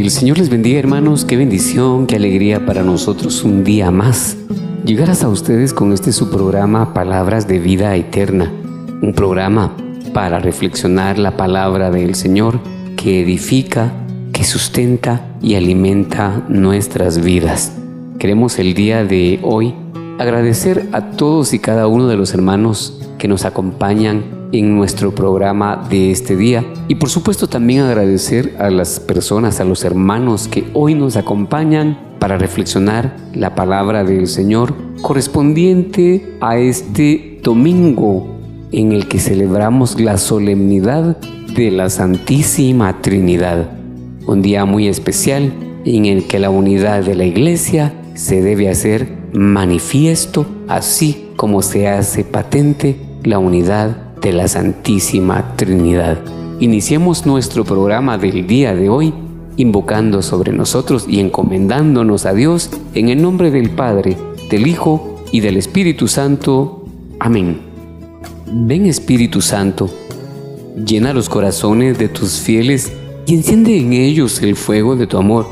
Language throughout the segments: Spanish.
El Señor les bendiga hermanos, qué bendición, qué alegría para nosotros un día más. Llegar hasta ustedes con este su programa Palabras de Vida Eterna, un programa para reflexionar la palabra del Señor que edifica, que sustenta y alimenta nuestras vidas. Queremos el día de hoy agradecer a todos y cada uno de los hermanos que nos acompañan en nuestro programa de este día. Y por supuesto también agradecer a las personas, a los hermanos que hoy nos acompañan para reflexionar la palabra del Señor correspondiente a este domingo en el que celebramos la solemnidad de la Santísima Trinidad. Un día muy especial en el que la unidad de la Iglesia se debe hacer manifiesto, así como se hace patente la unidad de la Santísima Trinidad. Iniciemos nuestro programa del día de hoy invocando sobre nosotros y encomendándonos a Dios en el nombre del Padre, del Hijo y del Espíritu Santo. Amén. Ven Espíritu Santo, llena los corazones de tus fieles y enciende en ellos el fuego de tu amor.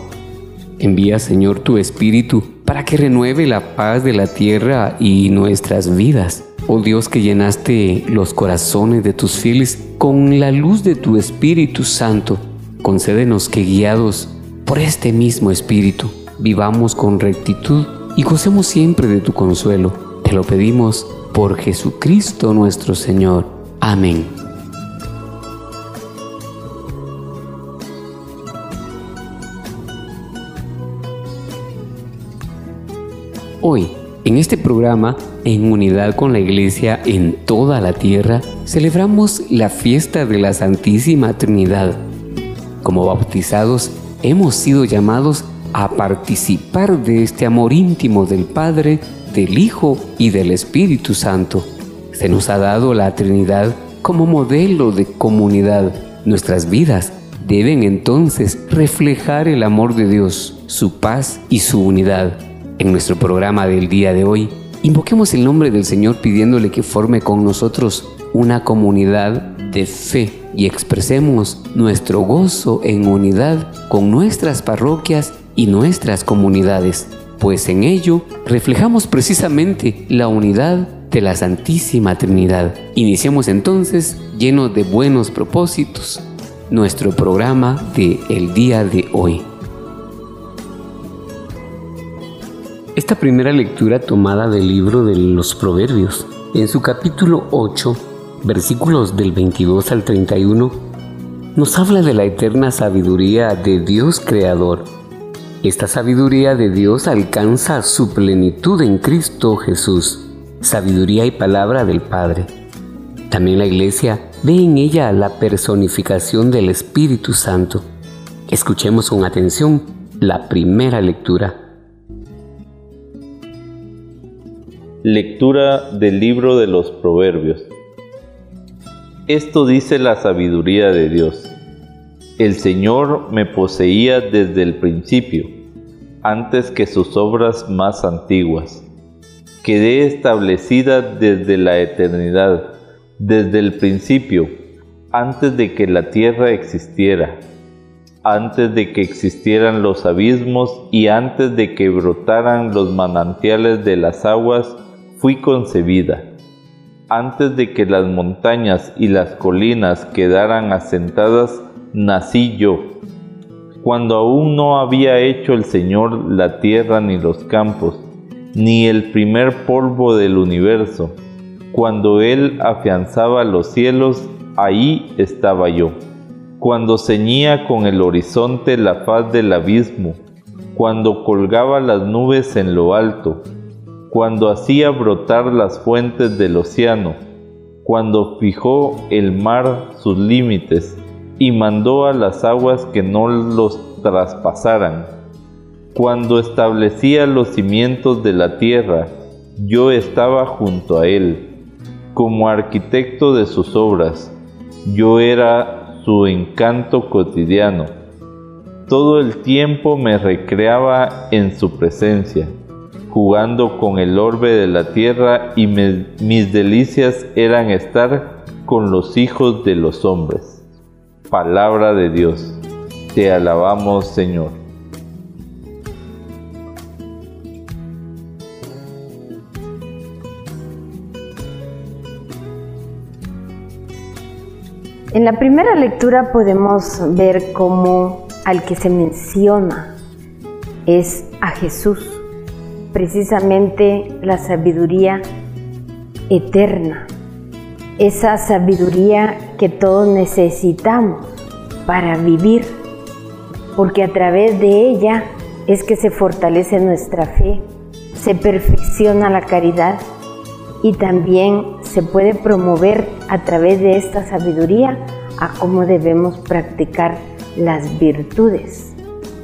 Envía Señor tu Espíritu para que renueve la paz de la tierra y nuestras vidas. Oh Dios que llenaste los corazones de tus fieles con la luz de tu Espíritu Santo, concédenos que guiados por este mismo Espíritu vivamos con rectitud y gocemos siempre de tu consuelo. Te lo pedimos por Jesucristo nuestro Señor. Amén. Hoy en este programa, en unidad con la Iglesia en toda la tierra, celebramos la fiesta de la Santísima Trinidad. Como bautizados, hemos sido llamados a participar de este amor íntimo del Padre, del Hijo y del Espíritu Santo. Se nos ha dado la Trinidad como modelo de comunidad. Nuestras vidas deben entonces reflejar el amor de Dios, su paz y su unidad. En nuestro programa del día de hoy, invoquemos el nombre del Señor pidiéndole que forme con nosotros una comunidad de fe y expresemos nuestro gozo en unidad con nuestras parroquias y nuestras comunidades, pues en ello reflejamos precisamente la unidad de la Santísima Trinidad. Iniciemos entonces, lleno de buenos propósitos, nuestro programa de el día de hoy. Esta primera lectura tomada del libro de los Proverbios, en su capítulo 8, versículos del 22 al 31, nos habla de la eterna sabiduría de Dios Creador. Esta sabiduría de Dios alcanza su plenitud en Cristo Jesús, sabiduría y palabra del Padre. También la Iglesia ve en ella la personificación del Espíritu Santo. Escuchemos con atención la primera lectura. Lectura del libro de los Proverbios. Esto dice la sabiduría de Dios. El Señor me poseía desde el principio, antes que sus obras más antiguas. Quedé establecida desde la eternidad, desde el principio, antes de que la tierra existiera, antes de que existieran los abismos y antes de que brotaran los manantiales de las aguas, fui concebida. Antes de que las montañas y las colinas quedaran asentadas, nací yo. Cuando aún no había hecho el Señor la tierra ni los campos, ni el primer polvo del universo. Cuando Él afianzaba los cielos, ahí estaba yo. Cuando ceñía con el horizonte la faz del abismo, cuando colgaba las nubes en lo alto, cuando hacía brotar las fuentes del océano, cuando fijó el mar sus límites y mandó a las aguas que no los traspasaran, cuando establecía los cimientos de la tierra, yo estaba junto a él, como arquitecto de sus obras, yo era su encanto cotidiano. Todo el tiempo me recreaba en su presencia jugando con el orbe de la tierra y mis delicias eran estar con los hijos de los hombres. Palabra de Dios, te alabamos Señor. En la primera lectura podemos ver cómo al que se menciona es a Jesús precisamente la sabiduría eterna, esa sabiduría que todos necesitamos para vivir, porque a través de ella es que se fortalece nuestra fe, se perfecciona la caridad y también se puede promover a través de esta sabiduría a cómo debemos practicar las virtudes,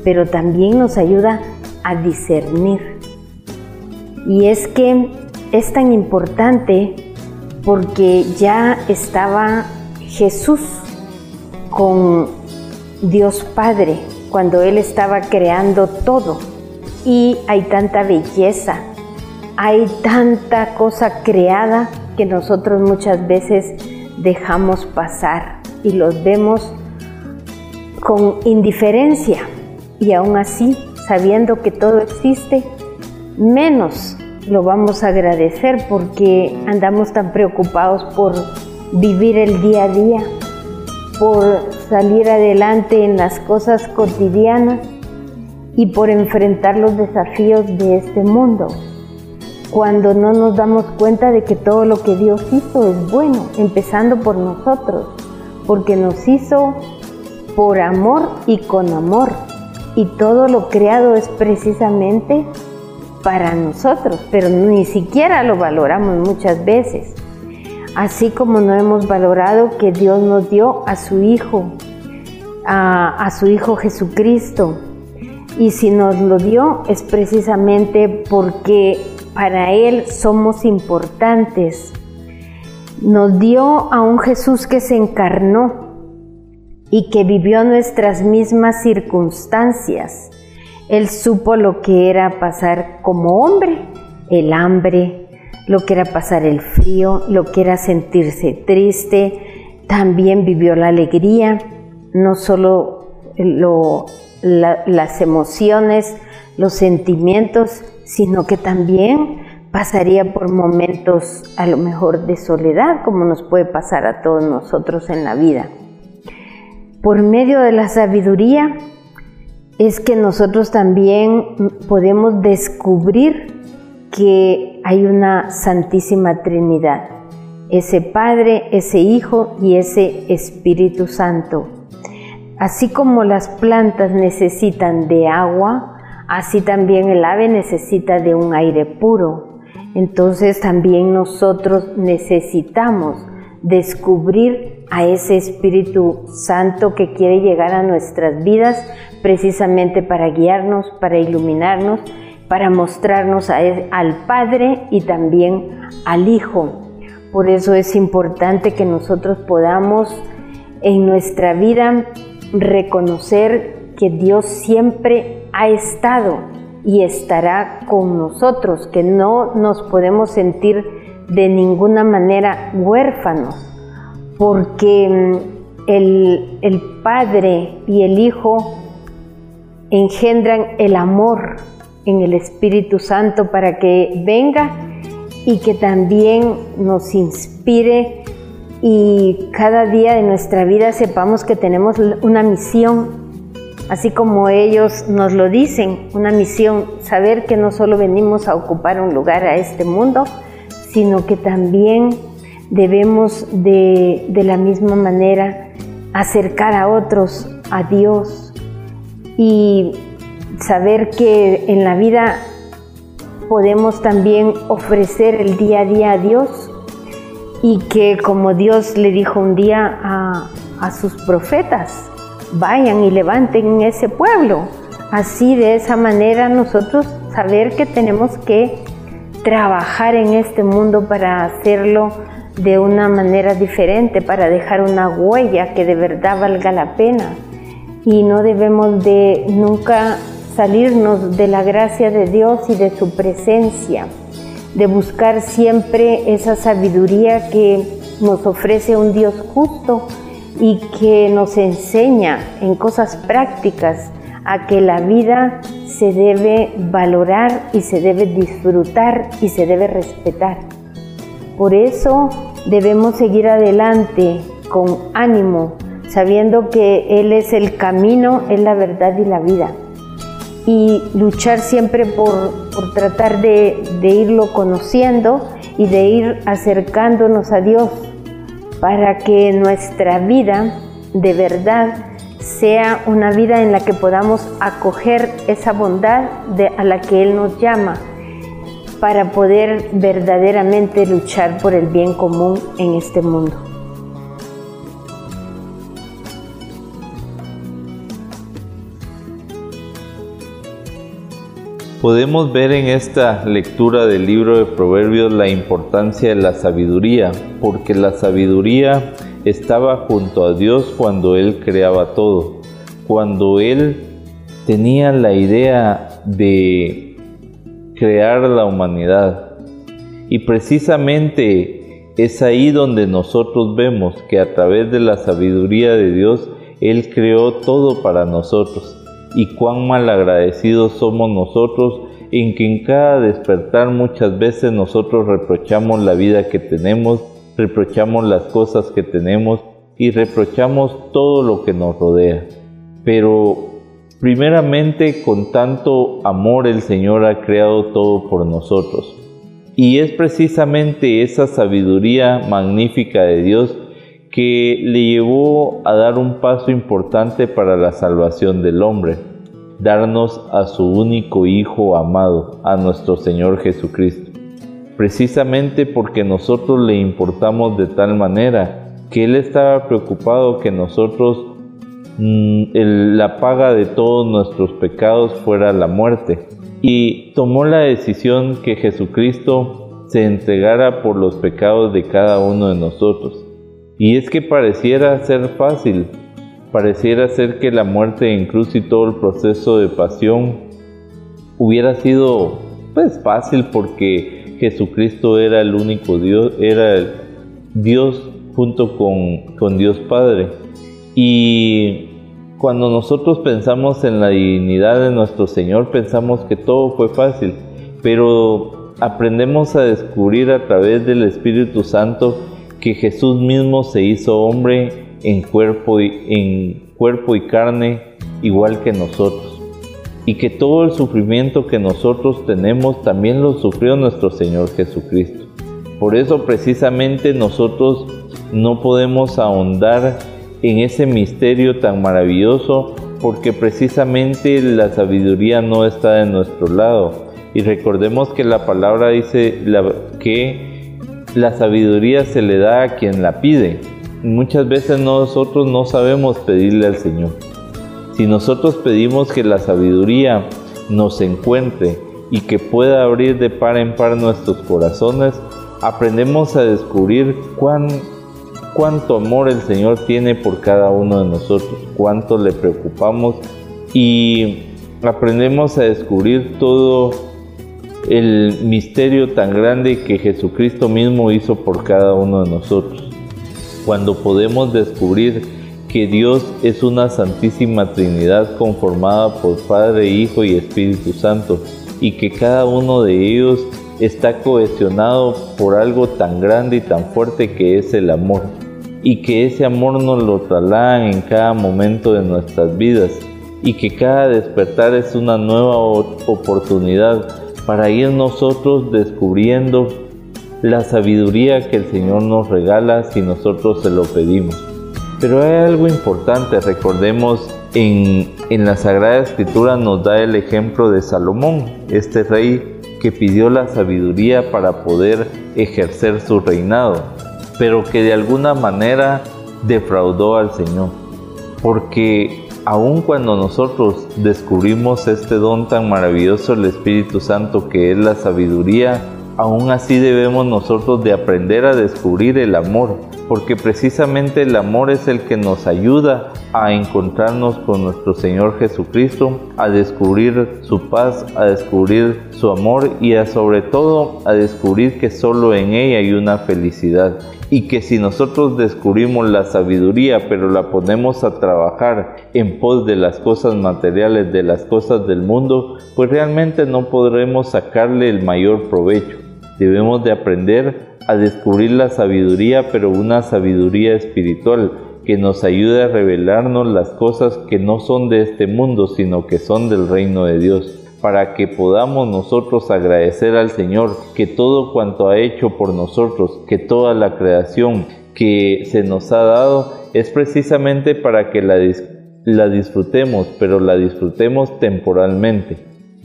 pero también nos ayuda a discernir y es que es tan importante porque ya estaba Jesús con Dios Padre cuando Él estaba creando todo. Y hay tanta belleza, hay tanta cosa creada que nosotros muchas veces dejamos pasar y los vemos con indiferencia. Y aún así, sabiendo que todo existe, menos lo vamos a agradecer porque andamos tan preocupados por vivir el día a día, por salir adelante en las cosas cotidianas y por enfrentar los desafíos de este mundo, cuando no nos damos cuenta de que todo lo que Dios hizo es bueno, empezando por nosotros, porque nos hizo por amor y con amor, y todo lo creado es precisamente para nosotros, pero ni siquiera lo valoramos muchas veces. Así como no hemos valorado que Dios nos dio a su Hijo, a, su Hijo Jesucristo. Y si nos lo dio es precisamente porque para Él somos importantes. Nos dio a un Jesús que se encarnó y que vivió nuestras mismas circunstancias él supo lo que era pasar como hombre, el hambre, lo que era pasar el frío, lo que era sentirse triste. También vivió la alegría, no solo las emociones, los sentimientos, sino que también pasaría por momentos a lo mejor de soledad, como nos puede pasar a todos nosotros en la vida. Por medio de la sabiduría, es que nosotros también podemos descubrir que hay una Santísima Trinidad, ese Padre, ese Hijo y ese Espíritu Santo. Así como las plantas necesitan de agua, así también el ave necesita de un aire puro. Entonces también nosotros necesitamos descubrir a ese Espíritu Santo que quiere llegar a nuestras vidas precisamente para guiarnos, para iluminarnos, para mostrarnos al Padre y también al Hijo. Por eso es importante que nosotros podamos en nuestra vida reconocer que Dios siempre ha estado y estará con nosotros, que no nos podemos sentir de ninguna manera huérfanos, porque mm, el, el Padre y el Hijo engendran el amor en el Espíritu Santo para que venga y que también nos inspire y cada día de nuestra vida sepamos que tenemos una misión. Así como ellos nos lo dicen, una misión, saber que no solo venimos a ocupar un lugar a este mundo, sino que también debemos de, de la misma manera acercar a otros a Dios y saber que en la vida podemos también ofrecer el día a día a Dios y que como Dios le dijo un día a, a sus profetas, vayan y levanten ese pueblo. Así de esa manera nosotros saber que tenemos que trabajar en este mundo para hacerlo de una manera diferente, para dejar una huella que de verdad valga la pena. Y no debemos de nunca salirnos de la gracia de Dios y de su presencia, de buscar siempre esa sabiduría que nos ofrece un Dios justo y que nos enseña en cosas prácticas a que la vida se debe valorar y se debe disfrutar y se debe respetar. Por eso debemos seguir adelante con ánimo, sabiendo que Él es el camino, es la verdad y la vida. Y luchar siempre por, tratar de, de irlo conociendo y de ir acercándonos a Dios para que nuestra vida de verdad sea una vida en la que podamos acoger esa bondad de, a la que Él nos llama para poder verdaderamente luchar por el bien común en este mundo. Podemos ver en esta lectura del libro de Proverbios la importancia de la sabiduría, porque la sabiduría estaba junto a Dios cuando Él creaba todo, cuando Él tenía la idea de crear la humanidad. Y precisamente es ahí donde nosotros vemos que a través de la sabiduría de Dios, Él creó todo para nosotros. Y cuán mal agradecidos somos nosotros en que en cada despertar muchas veces nosotros reprochamos la vida que tenemos reprochamos las cosas que tenemos y reprochamos todo lo que nos rodea. Pero primeramente con tanto amor el Señor ha creado todo por nosotros. Y es precisamente esa sabiduría magnífica de Dios que le llevó a dar un paso importante para la salvación del hombre, darnos a su único Hijo amado, a nuestro Señor Jesucristo precisamente porque nosotros le importamos de tal manera que Él estaba preocupado que nosotros mm, la paga de todos nuestros pecados fuera la muerte y tomó la decisión que Jesucristo se entregara por los pecados de cada uno de nosotros. Y es que pareciera ser fácil, pareciera ser que la muerte en cruz y todo el proceso de pasión hubiera sido pues fácil porque Jesucristo era el único Dios, era el Dios junto con, con Dios Padre. Y cuando nosotros pensamos en la divinidad de nuestro Señor, pensamos que todo fue fácil, pero aprendemos a descubrir a través del Espíritu Santo que Jesús mismo se hizo hombre en cuerpo y, en cuerpo y carne igual que nosotros y que todo el sufrimiento que nosotros tenemos también lo sufrió nuestro Señor Jesucristo. Por eso precisamente nosotros no podemos ahondar en ese misterio tan maravilloso porque precisamente la sabiduría no está de nuestro lado. Y recordemos que la palabra dice que la sabiduría se le da a quien la pide. Muchas veces nosotros no sabemos pedirle al Señor. Si nosotros pedimos que la sabiduría nos encuentre y que pueda abrir de par en par nuestros corazones, aprendemos a descubrir cuán, cuánto amor el Señor tiene por cada uno de nosotros, cuánto le preocupamos y aprendemos a descubrir todo el misterio tan grande que Jesucristo mismo hizo por cada uno de nosotros. Cuando podemos descubrir que Dios es una santísima Trinidad conformada por Padre, Hijo y Espíritu Santo, y que cada uno de ellos está cohesionado por algo tan grande y tan fuerte que es el amor, y que ese amor nos lo trasladan en cada momento de nuestras vidas, y que cada despertar es una nueva oportunidad para ir nosotros descubriendo la sabiduría que el Señor nos regala si nosotros se lo pedimos. Pero hay algo importante, recordemos, en, en la Sagrada Escritura nos da el ejemplo de Salomón, este rey que pidió la sabiduría para poder ejercer su reinado, pero que de alguna manera defraudó al Señor. Porque aun cuando nosotros descubrimos este don tan maravilloso del Espíritu Santo que es la sabiduría, aún así debemos nosotros de aprender a descubrir el amor, porque precisamente el amor es el que nos ayuda a encontrarnos con nuestro Señor Jesucristo, a descubrir su paz, a descubrir su amor y a sobre todo a descubrir que solo en ella hay una felicidad y que si nosotros descubrimos la sabiduría pero la ponemos a trabajar en pos de las cosas materiales, de las cosas del mundo, pues realmente no podremos sacarle el mayor provecho. Debemos de aprender a descubrir la sabiduría, pero una sabiduría espiritual que nos ayude a revelarnos las cosas que no son de este mundo, sino que son del reino de Dios, para que podamos nosotros agradecer al Señor que todo cuanto ha hecho por nosotros, que toda la creación que se nos ha dado es precisamente para que la, la disfrutemos, pero la disfrutemos temporalmente,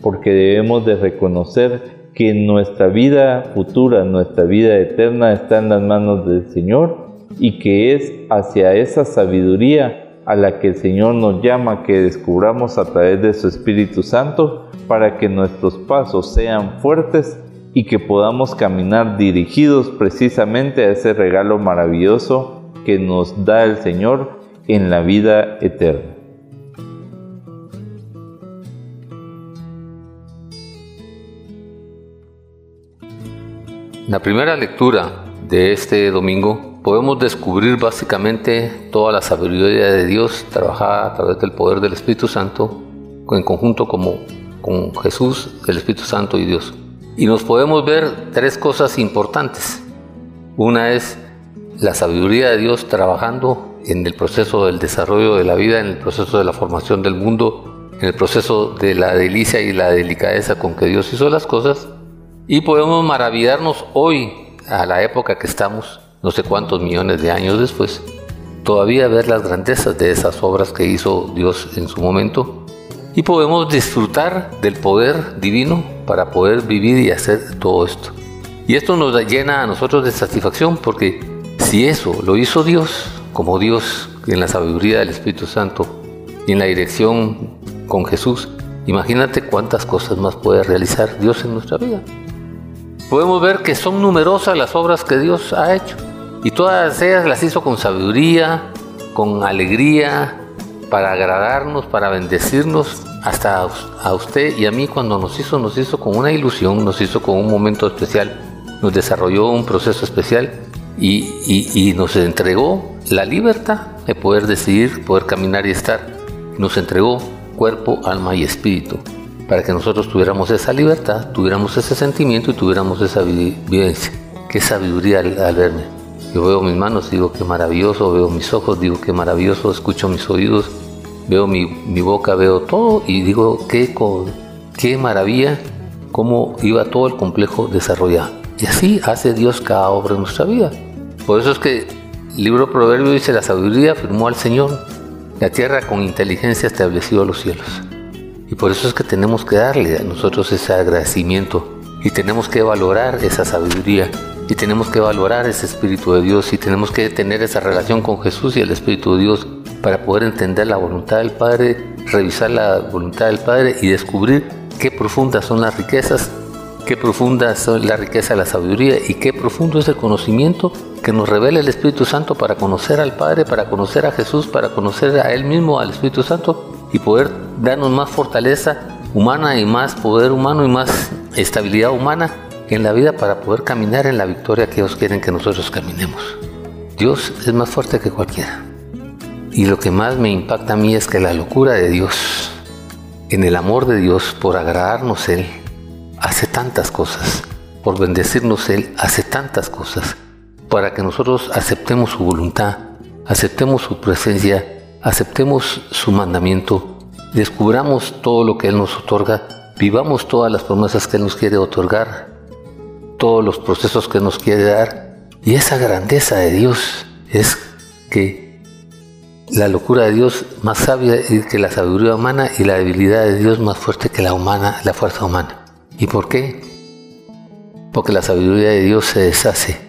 porque debemos de reconocer que nuestra vida futura, nuestra vida eterna está en las manos del Señor y que es hacia esa sabiduría a la que el Señor nos llama que descubramos a través de su Espíritu Santo para que nuestros pasos sean fuertes y que podamos caminar dirigidos precisamente a ese regalo maravilloso que nos da el Señor en la vida eterna. La primera lectura de este domingo podemos descubrir básicamente toda la sabiduría de Dios trabajada a través del poder del Espíritu Santo en conjunto como con Jesús, el Espíritu Santo y Dios. Y nos podemos ver tres cosas importantes. Una es la sabiduría de Dios trabajando en el proceso del desarrollo de la vida, en el proceso de la formación del mundo, en el proceso de la delicia y la delicadeza con que Dios hizo las cosas. Y podemos maravillarnos hoy, a la época que estamos, no sé cuántos millones de años después, todavía ver las grandezas de esas obras que hizo Dios en su momento. Y podemos disfrutar del poder divino para poder vivir y hacer todo esto. Y esto nos llena a nosotros de satisfacción porque si eso lo hizo Dios, como Dios en la sabiduría del Espíritu Santo y en la dirección con Jesús, imagínate cuántas cosas más puede realizar Dios en nuestra vida podemos ver que son numerosas las obras que Dios ha hecho. Y todas ellas las hizo con sabiduría, con alegría, para agradarnos, para bendecirnos, hasta a usted y a mí cuando nos hizo, nos hizo con una ilusión, nos hizo con un momento especial, nos desarrolló un proceso especial y, y nos entregó la libertad de poder decidir, poder caminar y estar. Nos entregó cuerpo, alma y espíritu para que nosotros tuviéramos esa libertad, tuviéramos ese sentimiento y tuviéramos esa vivencia. Qué sabiduría al, verme. Yo veo mis manos, digo qué maravilloso, veo mis ojos, digo qué maravilloso, escucho mis oídos, veo mi, boca, veo todo y digo qué, qué maravilla, cómo iba todo el complejo desarrollado. Y así hace Dios cada obra en nuestra vida. Por eso es que el libro Proverbio dice, la sabiduría firmó al Señor, la tierra con inteligencia estableció los cielos. Por eso es que tenemos que darle a nosotros ese agradecimiento y tenemos que valorar esa sabiduría y tenemos que valorar ese Espíritu de Dios y tenemos que tener esa relación con Jesús y el Espíritu de Dios para poder entender la voluntad del Padre, revisar la voluntad del Padre y descubrir qué profundas son las riquezas, qué profunda es la riqueza de la sabiduría y qué profundo es el conocimiento que nos revela el Espíritu Santo para conocer al Padre, para conocer a Jesús, para conocer a Él mismo, al Espíritu Santo y poder darnos más fortaleza humana y más poder humano y más estabilidad humana en la vida para poder caminar en la victoria que ellos quieren que nosotros caminemos. Dios es más fuerte que cualquiera. Y lo que más me impacta a mí es que la locura de Dios, en el amor de Dios por agradarnos Él, hace tantas cosas, por bendecirnos Él, hace tantas cosas, para que nosotros aceptemos su voluntad, aceptemos su presencia aceptemos su mandamiento descubramos todo lo que Él nos otorga, vivamos todas las promesas que Él nos quiere otorgar, todos los procesos que nos quiere dar. Y esa grandeza de Dios es que la locura de Dios más sabia que la sabiduría humana y la debilidad de Dios más fuerte que la humana, la fuerza humana. ¿Y por qué? Porque la sabiduría de Dios se deshace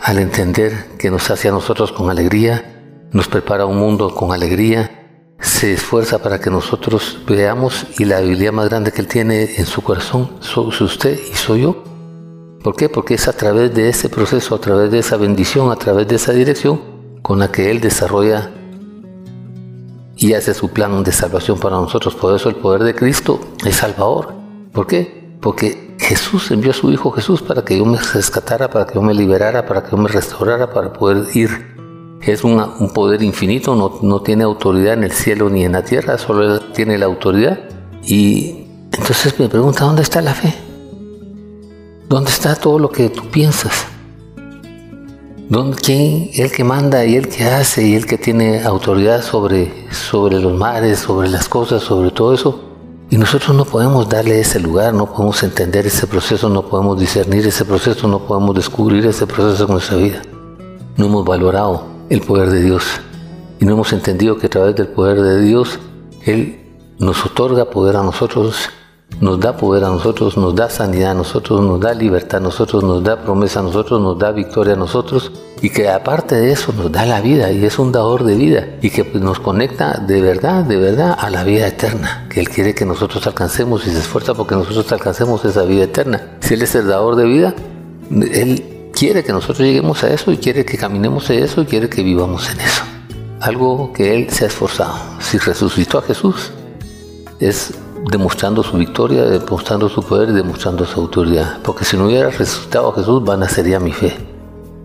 al entender que nos hace a nosotros con alegría, nos prepara un mundo con alegría, se esfuerza para que nosotros veamos y la debilidad más grande que Él tiene en su corazón soy usted y soy yo. ¿Por qué? Porque es a través de ese proceso, a través de esa bendición, a través de esa dirección con la que Él desarrolla y hace su plan de salvación para nosotros. Por eso el poder de Cristo es salvador. ¿Por qué? Porque Jesús envió a su Hijo Jesús para que yo me rescatara, para que yo me liberara, para que yo me restaurara, para poder ir es un poder infinito, no, no, tiene autoridad en el cielo ni en la tierra, solo tiene la autoridad. Y entonces me pregunta, ¿dónde está la fe? ¿Dónde está todo lo que tú piensas? ¿Dónde, ¿Quién? El que manda y el que hace y el que tiene autoridad sobre, sobre los mares, sobre las cosas, sobre todo eso. Y nosotros no podemos darle ese lugar, no podemos entender ese proceso, no podemos discernir ese proceso, no podemos descubrir ese proceso en nuestra vida. No hemos valorado el poder de Dios. Y no hemos entendido que a través del poder de Dios, Él nos otorga poder a nosotros, nos da poder a nosotros, nos da sanidad a nosotros, nos da libertad a nosotros, nos da promesa a nosotros, nos da victoria a nosotros y que aparte de eso nos da la vida y es un dador de vida y que pues, nos conecta de verdad, de verdad a la vida eterna, que Él quiere que nosotros alcancemos y se esfuerza porque nosotros alcancemos esa vida eterna. Si Él es el dador de vida, Él quiere que nosotros lleguemos a eso y quiere que caminemos en eso y quiere que vivamos en eso. Algo que Él se ha esforzado. Si resucitó a Jesús, es demostrando su victoria, demostrando su poder y demostrando su autoridad. Porque si no hubiera resucitado a Jesús, vana sería mi fe.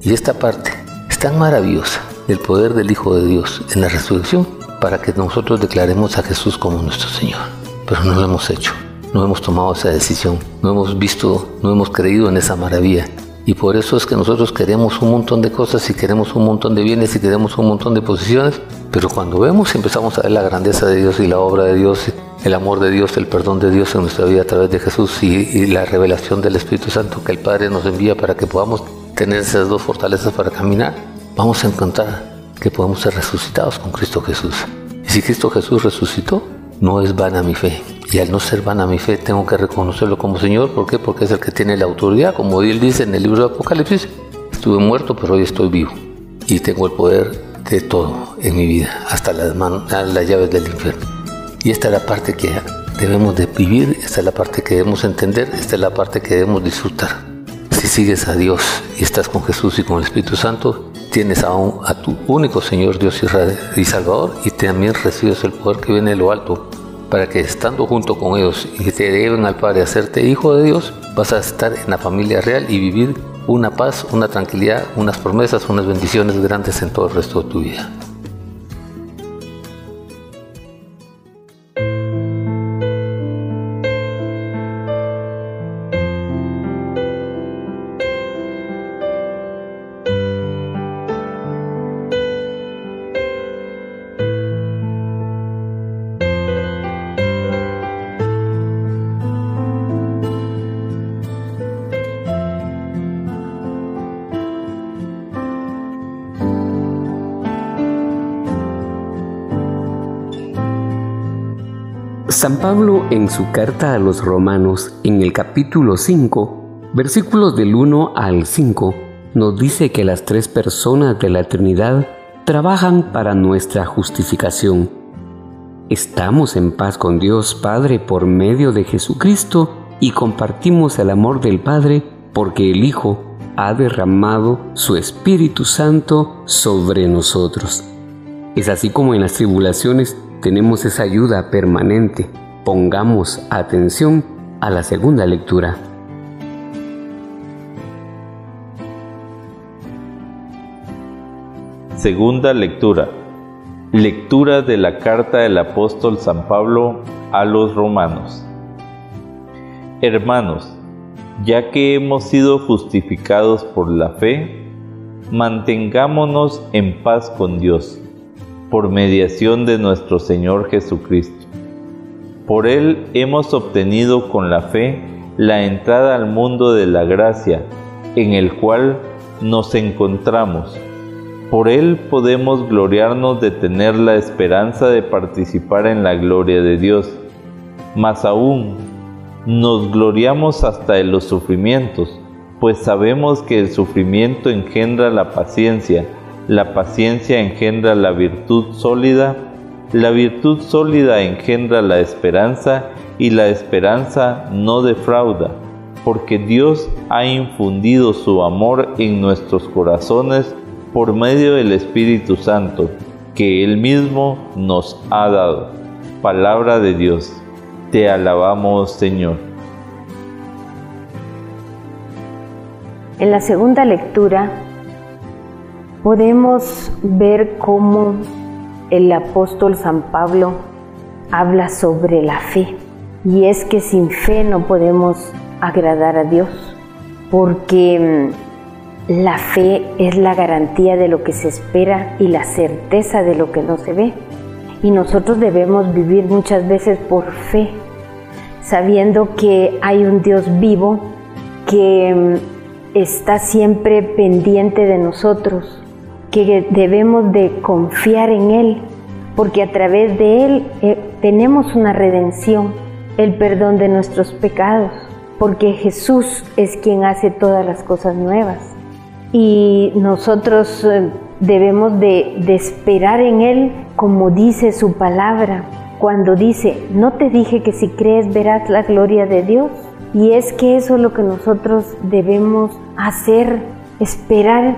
Y esta parte es tan maravillosa, el poder del Hijo de Dios en la resurrección, para que nosotros declaremos a Jesús como nuestro Señor. Pero no lo hemos hecho, no hemos tomado esa decisión, no hemos visto, no hemos creído en esa maravilla y por eso es que nosotros queremos un montón de cosas y queremos un montón de bienes y queremos un montón de posiciones, pero cuando vemos y empezamos a ver la grandeza de Dios y la obra de Dios, el amor de Dios, el perdón de Dios en nuestra vida a través de Jesús y, la revelación del Espíritu Santo que el Padre nos envía para que podamos tener esas dos fortalezas para caminar, vamos a encontrar que podemos ser resucitados con Cristo Jesús. Y si Cristo Jesús resucitó, no es vana mi fe, y al no ser vana mi fe, tengo que reconocerlo como Señor. ¿Por qué? Porque es el que tiene la autoridad. Como Él dice en el libro de Apocalipsis, estuve muerto, pero hoy estoy vivo. Y tengo el poder de todo en mi vida, hasta las, las llaves del infierno. Y esta es la parte que debemos de vivir, esta es la parte que debemos entender, esta es la parte que debemos disfrutar. Si sigues a Dios y estás con Jesús y con el Espíritu Santo, tienes a, a tu único Señor Dios y Salvador y también recibes el poder que viene de lo alto para que estando junto con ellos y te deben al Padre hacerte hijo de Dios, vas a estar en la familia real y vivir una paz, una tranquilidad, unas promesas, unas bendiciones grandes en todo el resto de tu vida. San Pablo en su carta a los romanos en el capítulo 5, versículos del 1 al 5, nos dice que las tres personas de la Trinidad trabajan para nuestra justificación. Estamos en paz con Dios Padre por medio de Jesucristo y compartimos el amor del Padre porque el Hijo ha derramado su Espíritu Santo sobre nosotros. Es así como en las tribulaciones tenemos esa ayuda permanente. Pongamos atención a la segunda lectura. Segunda lectura. Lectura de la carta del apóstol San Pablo a los romanos. Hermanos, ya que hemos sido justificados por la fe, mantengámonos en paz con Dios por mediación de nuestro Señor Jesucristo. Por Él hemos obtenido con la fe la entrada al mundo de la gracia, en el cual nos encontramos. Por Él podemos gloriarnos de tener la esperanza de participar en la gloria de Dios. Más aún, nos gloriamos hasta en los sufrimientos, pues sabemos que el sufrimiento engendra la paciencia, la paciencia engendra la virtud sólida, la virtud sólida engendra la esperanza y la esperanza no defrauda, porque Dios ha infundido su amor en nuestros corazones por medio del Espíritu Santo, que Él mismo nos ha dado. Palabra de Dios. Te alabamos, Señor. En la segunda lectura podemos ver cómo el apóstol San Pablo habla sobre la fe. Y es que sin fe no podemos agradar a Dios, porque mm, la fe es la garantía de lo que se espera y la certeza de lo que no se ve. Y nosotros debemos vivir muchas veces por fe, sabiendo que hay un Dios vivo que mm, está siempre pendiente de nosotros, que debemos de confiar en Él, porque a través de Él eh, tenemos una redención, el perdón de nuestros pecados, porque Jesús es quien hace todas las cosas nuevas. Y nosotros eh, debemos de, de esperar en Él como dice su palabra, cuando dice, no te dije que si crees verás la gloria de Dios. Y es que eso es lo que nosotros debemos hacer, esperar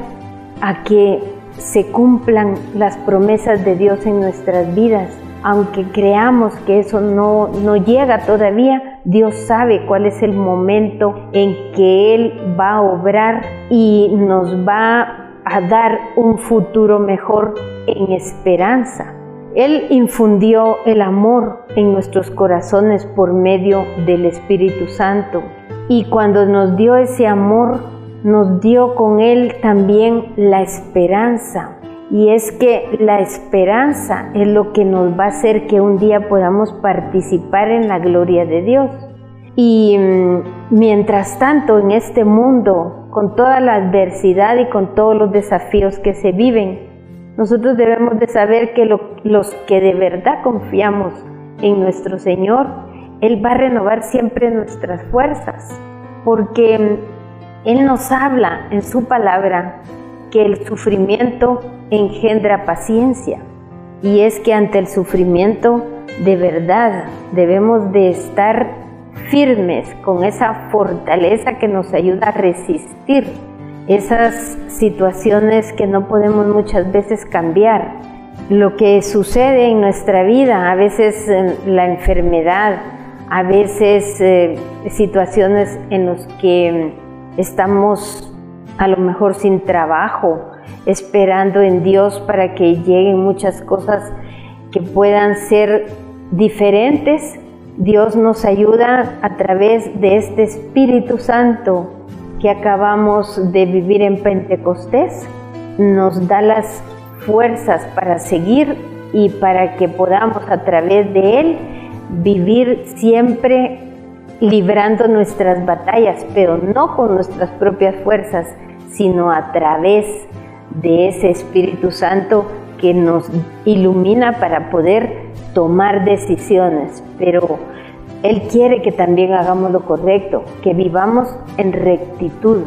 a que se cumplan las promesas de Dios en nuestras vidas. Aunque creamos que eso no, no llega todavía, Dios sabe cuál es el momento en que Él va a obrar y nos va a dar un futuro mejor en esperanza. Él infundió el amor en nuestros corazones por medio del Espíritu Santo y cuando nos dio ese amor nos dio con Él también la esperanza. Y es que la esperanza es lo que nos va a hacer que un día podamos participar en la gloria de Dios. Y mm, mientras tanto, en este mundo, con toda la adversidad y con todos los desafíos que se viven, nosotros debemos de saber que los que de verdad confiamos en nuestro Señor, Él va a renovar siempre nuestras fuerzas, porque mm, él nos habla en su palabra que el sufrimiento engendra paciencia y es que ante el sufrimiento de verdad debemos de estar firmes con esa fortaleza que nos ayuda a resistir esas situaciones que no podemos muchas veces cambiar. Lo que sucede en nuestra vida, a veces la enfermedad, a veces eh, situaciones en las que estamos a lo mejor sin trabajo, esperando en Dios para que lleguen muchas cosas que puedan ser diferentes. Dios nos ayuda a través de este Espíritu Santo que acabamos de vivir en Pentecostés. Nos da las fuerzas para seguir y para que podamos a través de Él vivir siempre librando nuestras batallas, pero no con nuestras propias fuerzas, sino a través de ese Espíritu Santo que nos ilumina para poder tomar decisiones. Pero Él quiere que también hagamos lo correcto, que vivamos en rectitud,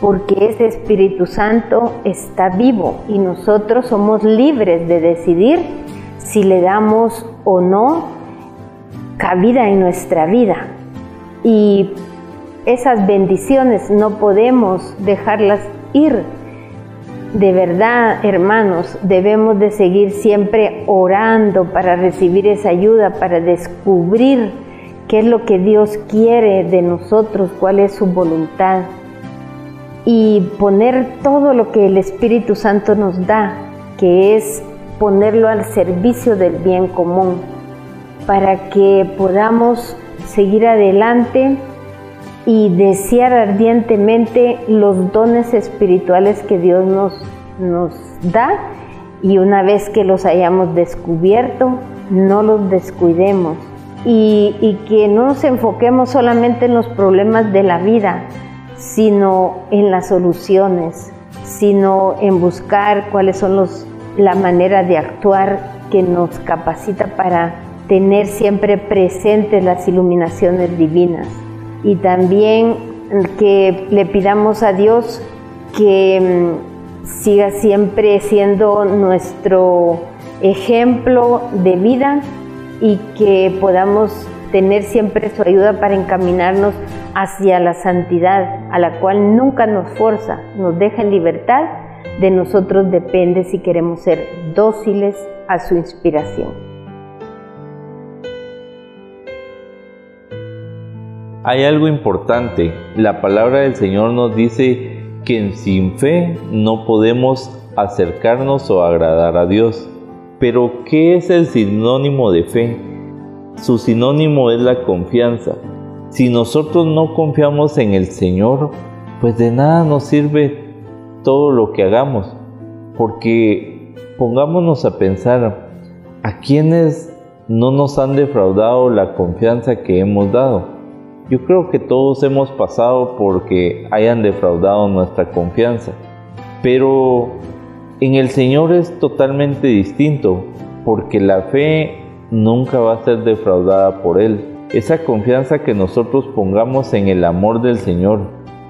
porque ese Espíritu Santo está vivo y nosotros somos libres de decidir si le damos o no cabida en nuestra vida. Y esas bendiciones no podemos dejarlas ir. De verdad, hermanos, debemos de seguir siempre orando para recibir esa ayuda, para descubrir qué es lo que Dios quiere de nosotros, cuál es su voluntad. Y poner todo lo que el Espíritu Santo nos da, que es ponerlo al servicio del bien común para que podamos seguir adelante y desear ardientemente los dones espirituales que Dios nos, nos da. Y una vez que los hayamos descubierto, no los descuidemos, y, y que no nos enfoquemos solamente en los problemas de la vida, sino en las soluciones, sino en buscar cuáles son los, la manera de actuar que nos capacita para tener siempre presentes las iluminaciones divinas y también que le pidamos a Dios que mm, siga siempre siendo nuestro ejemplo de vida y que podamos tener siempre su ayuda para encaminarnos hacia la santidad, a la cual nunca nos forza, nos deja en libertad, de nosotros depende si queremos ser dóciles a su inspiración. Hay algo importante, la palabra del Señor nos dice que sin fe no podemos acercarnos o agradar a Dios. Pero, ¿qué es el sinónimo de fe? Su sinónimo es la confianza. Si nosotros no confiamos en el Señor, pues de nada nos sirve todo lo que hagamos. Porque pongámonos a pensar, ¿a quiénes no nos han defraudado la confianza que hemos dado? Yo creo que todos hemos pasado porque hayan defraudado nuestra confianza. Pero en el Señor es totalmente distinto, porque la fe nunca va a ser defraudada por Él. Esa confianza que nosotros pongamos en el amor del Señor,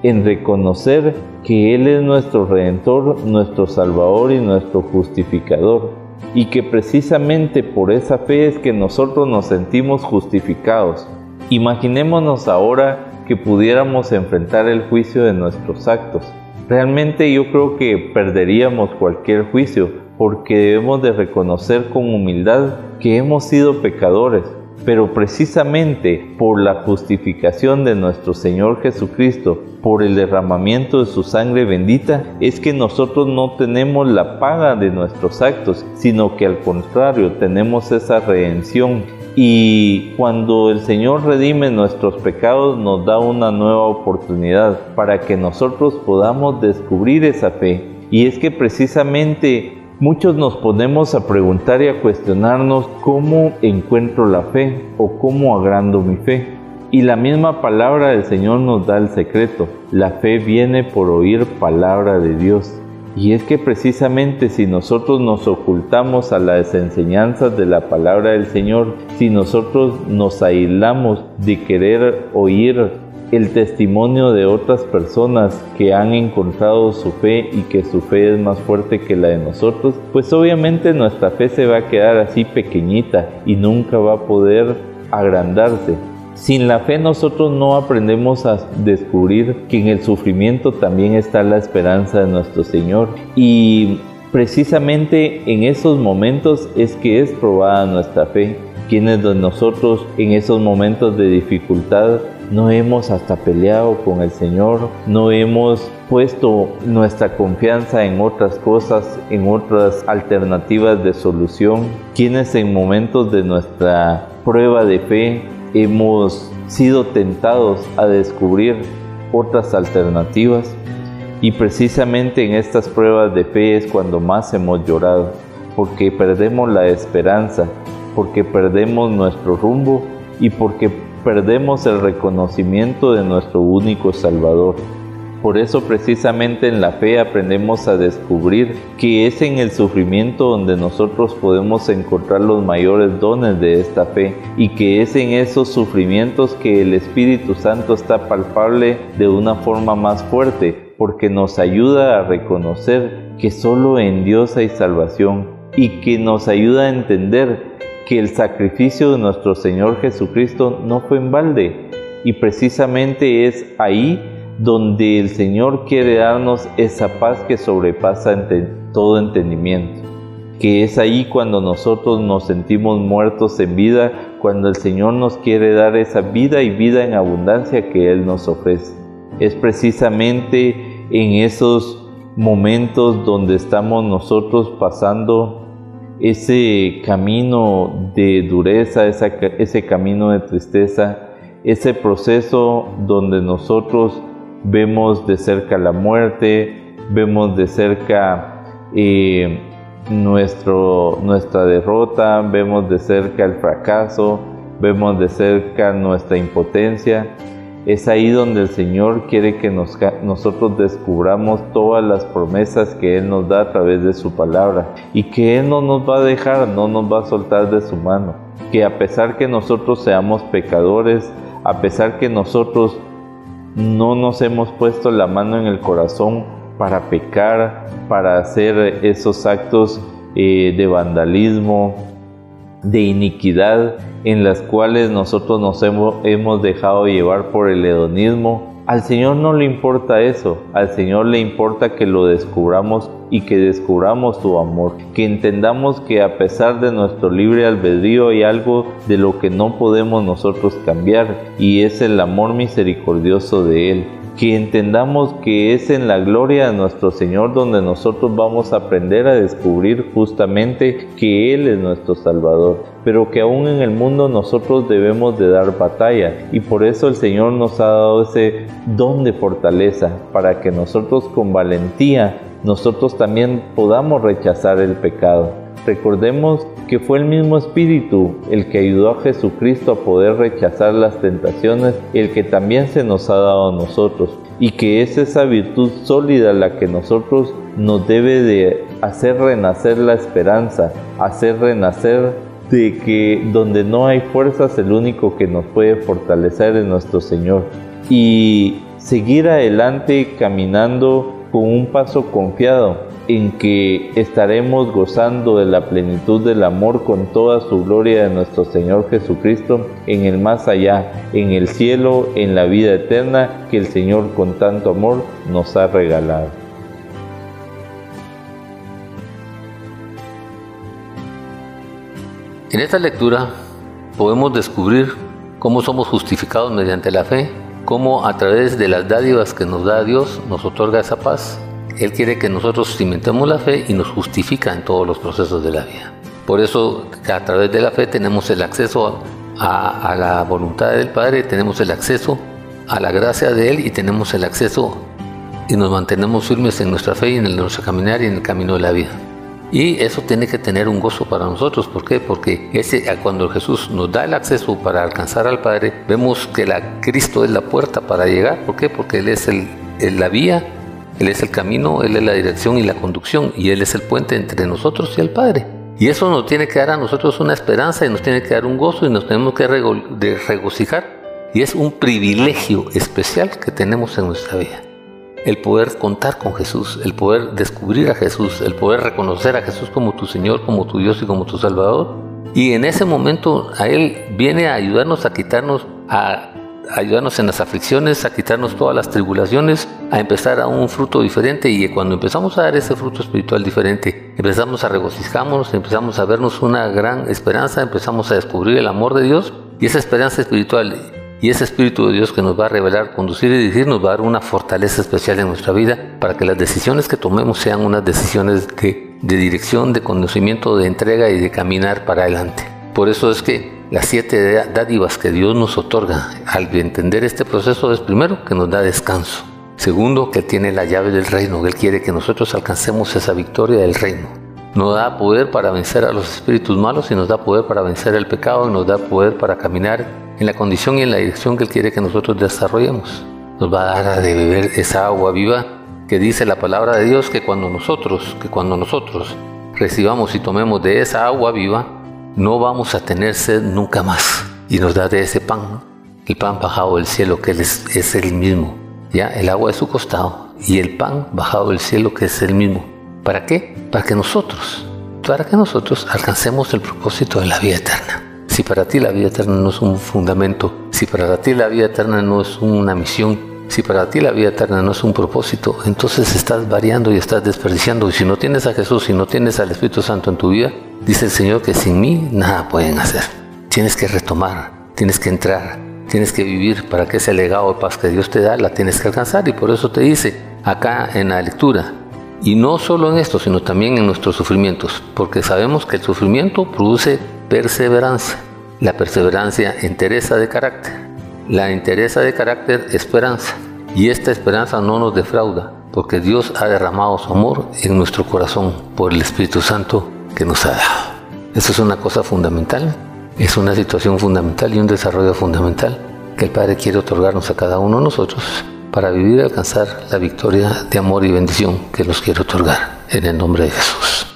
en reconocer que Él es nuestro Redentor, nuestro Salvador y nuestro Justificador. Y que precisamente por esa fe es que nosotros nos sentimos justificados. Imaginémonos ahora que pudiéramos enfrentar el juicio de nuestros actos. Realmente yo creo que perderíamos cualquier juicio porque debemos de reconocer con humildad que hemos sido pecadores, pero precisamente por la justificación de nuestro Señor Jesucristo, por el derramamiento de su sangre bendita, es que nosotros no tenemos la paga de nuestros actos, sino que al contrario tenemos esa redención. Y cuando el Señor redime nuestros pecados, nos da una nueva oportunidad para que nosotros podamos descubrir esa fe. Y es que precisamente Muchos nos ponemos a preguntar y a cuestionarnos cómo encuentro la fe o cómo agrando mi fe. Y la misma palabra del Señor nos da el secreto. La fe viene por oír palabra de Dios. Y es que precisamente si nosotros nos ocultamos a las enseñanzas de la palabra del Señor, si nosotros nos aislamos de querer oír el testimonio de otras personas que han encontrado su fe y que su fe es más fuerte que la de nosotros, pues obviamente nuestra fe se va a quedar así pequeñita y nunca va a poder agrandarse. Sin la fe nosotros no aprendemos a descubrir que en el sufrimiento también está la esperanza de nuestro Señor y precisamente en esos momentos es que es probada nuestra fe. Quienes de nosotros en esos momentos de dificultad no hemos hasta peleado con el Señor, no hemos puesto nuestra confianza en otras cosas, en otras alternativas de solución, quienes en momentos de nuestra prueba de fe hemos sido tentados a descubrir otras alternativas y precisamente en estas pruebas de fe es cuando más hemos llorado, porque perdemos la esperanza, porque perdemos nuestro rumbo y porque perdemos el reconocimiento de nuestro único Salvador. Por eso precisamente en la fe aprendemos a descubrir que es en el sufrimiento donde nosotros podemos encontrar los mayores dones de esta fe y que es en esos sufrimientos que el Espíritu Santo está palpable de una forma más fuerte porque nos ayuda a reconocer que solo en Dios hay salvación y que nos ayuda a entender que el sacrificio de nuestro Señor Jesucristo no fue en balde y precisamente es ahí donde el Señor quiere darnos esa paz que sobrepasa todo entendimiento, que es ahí cuando nosotros nos sentimos muertos en vida, cuando el Señor nos quiere dar esa vida y vida en abundancia que Él nos ofrece. Es precisamente en esos momentos donde estamos nosotros pasando ese camino de dureza, ese camino de tristeza, ese proceso donde nosotros vemos de cerca la muerte, vemos de cerca eh, nuestro, nuestra derrota, vemos de cerca el fracaso, vemos de cerca nuestra impotencia, es ahí donde el Señor quiere que nosotros descubramos todas las promesas que Él nos da a través de su palabra y que Él no nos va a dejar, no nos va a soltar de su mano. Que a pesar que nosotros seamos pecadores, a pesar que nosotros no nos hemos puesto la mano en el corazón para pecar, para hacer esos actos eh, de vandalismo, de iniquidad, en las cuales nosotros nos hemos, hemos dejado llevar por el hedonismo. Al Señor no le importa eso, al Señor le importa que lo descubramos y que descubramos su amor, que entendamos que a pesar de nuestro libre albedrío hay algo de lo que no podemos nosotros cambiar y es el amor misericordioso de Él que entendamos que es en la gloria de nuestro Señor donde nosotros vamos a aprender a descubrir justamente que Él es nuestro Salvador, pero que aún en el mundo nosotros debemos de dar batalla y por eso el Señor nos ha dado ese don de fortaleza para que nosotros con valentía nosotros también podamos rechazar el pecado. Recordemos que fue el mismo Espíritu el que ayudó a Jesucristo a poder rechazar las tentaciones, el que también se nos ha dado a nosotros, y que es esa virtud sólida la que nosotros nos debe de hacer renacer la esperanza, hacer renacer de que donde no hay fuerzas el único que nos puede fortalecer es nuestro Señor. Y seguir adelante caminando con un paso confiado, en que estaremos gozando de la plenitud del amor con toda su gloria de nuestro Señor Jesucristo en el más allá, en el cielo, en la vida eterna que el Señor con tanto amor nos ha regalado. En esta lectura podemos descubrir cómo somos justificados mediante la fe, cómo a través de las dádivas que nos da Dios nos otorga esa paz él quiere que nosotros cimentemos la fe y nos justifica en todos los procesos de la vida. Por eso a través de la fe tenemos el acceso a, la voluntad del Padre, tenemos el acceso a la gracia de Él y tenemos el acceso y nos mantenemos firmes en nuestra fe y en nuestro caminar y en el camino de la vida. Y eso tiene que tener un gozo para nosotros. ¿Por qué? Porque ese, cuando Jesús nos da el acceso para alcanzar al Padre, vemos que la, Cristo es la puerta para llegar. ¿Por qué? Porque Él es el, la vía él es el camino, Él es la dirección y la conducción, y Él es el puente entre nosotros y el Padre. Y eso nos tiene que dar a nosotros una esperanza y nos tiene que dar un gozo y nos tenemos que regocijar. Y es un privilegio especial que tenemos en nuestra vida. El poder contar con Jesús, el poder descubrir a Jesús, el poder reconocer a Jesús como tu Señor, como tu Dios y como tu Salvador. Y en ese momento a Él viene a ayudarnos a quitarnos, a ayudarnos en las aflicciones, a quitarnos todas las tribulaciones, a empezar a un fruto diferente y cuando empezamos a dar ese fruto espiritual diferente, empezamos a regocijarnos, empezamos a vernos una gran esperanza, empezamos a descubrir el amor de Dios y esa esperanza espiritual y ese Espíritu de Dios que nos va a revelar, conducir y dirigir nos va a dar una fortaleza especial en nuestra vida para que las decisiones que tomemos sean unas decisiones de, de dirección, de conocimiento, de entrega y de caminar para adelante. Por eso es que las siete dádivas que Dios nos otorga al entender este proceso es primero que nos da descanso. Segundo, que tiene la llave del reino, Él quiere que nosotros alcancemos esa victoria del reino. Nos da poder para vencer a los espíritus malos y nos da poder para vencer el pecado y nos da poder para caminar en la condición y en la dirección que Él quiere que nosotros desarrollemos. Nos va a dar de beber esa agua viva que dice la palabra de Dios que cuando nosotros, que cuando nosotros recibamos y tomemos de esa agua viva, no vamos a tener sed nunca más. Y nos da de ese pan, el pan bajado del cielo, que es, es el mismo. Ya, el agua de su costado y el pan bajado del cielo, que es el mismo. ¿Para qué? Para que nosotros, para que nosotros alcancemos el propósito de la vida eterna. Si para ti la vida eterna no es un fundamento, si para ti la vida eterna no es una misión, si para ti la vida eterna no es un propósito, entonces estás variando y estás desperdiciando. Y si no tienes a Jesús, si no tienes al Espíritu Santo en tu vida, Dice el Señor que sin mí nada pueden hacer. Tienes que retomar, tienes que entrar, tienes que vivir para que ese legado de paz que Dios te da la tienes que alcanzar. Y por eso te dice acá en la lectura, y no solo en esto, sino también en nuestros sufrimientos, porque sabemos que el sufrimiento produce perseverancia. La perseverancia entereza de carácter. La entereza de carácter, esperanza. Y esta esperanza no nos defrauda, porque Dios ha derramado su amor en nuestro corazón por el Espíritu Santo que nos ha dado. Eso es una cosa fundamental es una situación fundamental y un desarrollo fundamental que el Padre quiere otorgarnos a cada uno de nosotros para vivir y alcanzar la victoria de amor y bendición que nos quiere otorgar en el nombre de Jesús.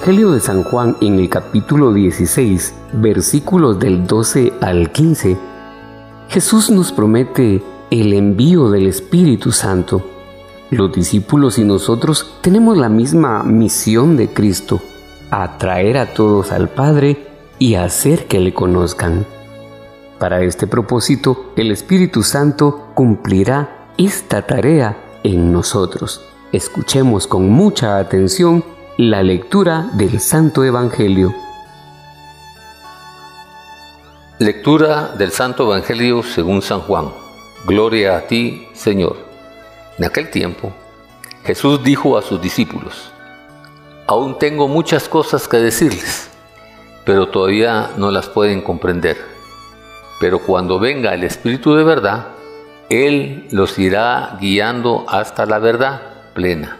Evangelio de San Juan, en el capítulo 16, versículos del 12 al 15, Jesús nos promete el envío del Espíritu Santo. Los discípulos y nosotros tenemos la misma misión de Cristo, atraer a todos al Padre y hacer que le conozcan. Para este propósito, el Espíritu Santo cumplirá esta tarea en nosotros. Escuchemos con mucha atención la lectura del Santo Evangelio. Lectura del Santo Evangelio según San Juan. Gloria a ti, Señor. En aquel tiempo, Jesús dijo a sus discípulos, Aún tengo muchas cosas que decirles, pero todavía no las pueden comprender. Pero cuando venga el Espíritu de verdad, Él los irá guiando hasta la verdad plena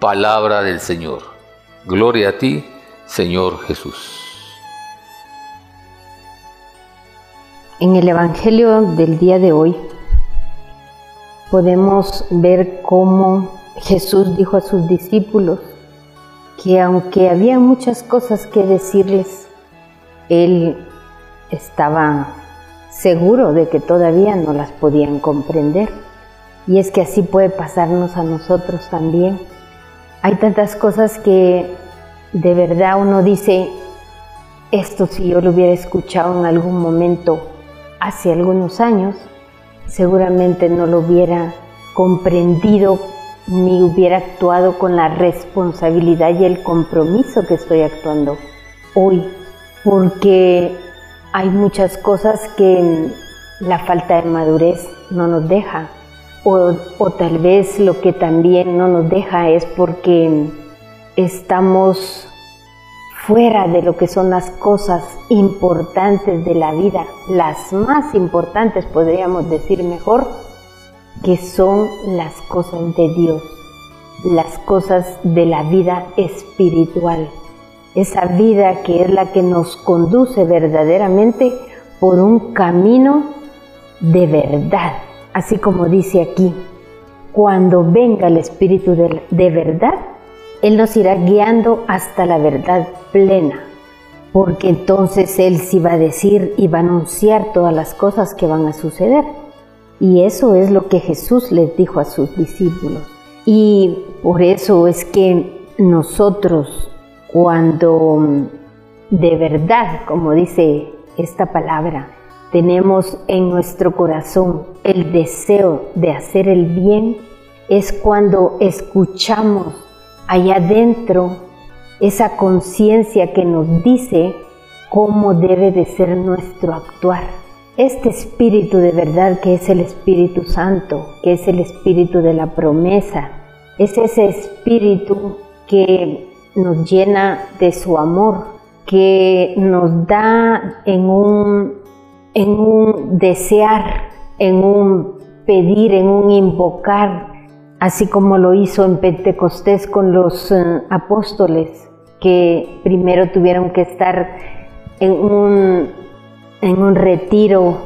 Palabra del Señor. Gloria a ti, Señor Jesús. En el Evangelio del día de hoy podemos ver cómo Jesús dijo a sus discípulos que aunque había muchas cosas que decirles, Él estaba seguro de que todavía no las podían comprender. Y es que así puede pasarnos a nosotros también hay tantas cosas que de verdad uno dice, esto si yo lo hubiera escuchado en algún momento hace algunos años, seguramente no lo hubiera comprendido ni hubiera actuado con la responsabilidad y el compromiso que estoy actuando hoy, porque hay muchas cosas que la falta de madurez no nos deja o, tal vez lo que también no nos deja es porque estamos fuera de lo que son las cosas importantes de la vida, las más importantes podríamos decir mejor, que son las cosas de Dios, las cosas de la vida espiritual, esa vida que es la que nos conduce verdaderamente por un camino de verdad, así como dice aquí, cuando venga el Espíritu de, verdad, Él nos irá guiando hasta la verdad plena, porque entonces Él sí va a decir y va a anunciar todas las cosas que van a suceder. Y eso es lo que Jesús les dijo a sus discípulos. Y por eso es que nosotros, cuando de verdad, como dice esta palabra, tenemos en nuestro corazón el deseo de hacer el bien, es cuando escuchamos allá adentro esa conciencia que nos dice cómo debe de ser nuestro actuar. Este espíritu de verdad que es el Espíritu Santo, que es el espíritu de la promesa, es ese espíritu que nos llena de su amor, que nos da en un en un desear, en un pedir, en un invocar, así como lo hizo en Pentecostés con los eh, apóstoles, que primero tuvieron que estar en un, en un retiro,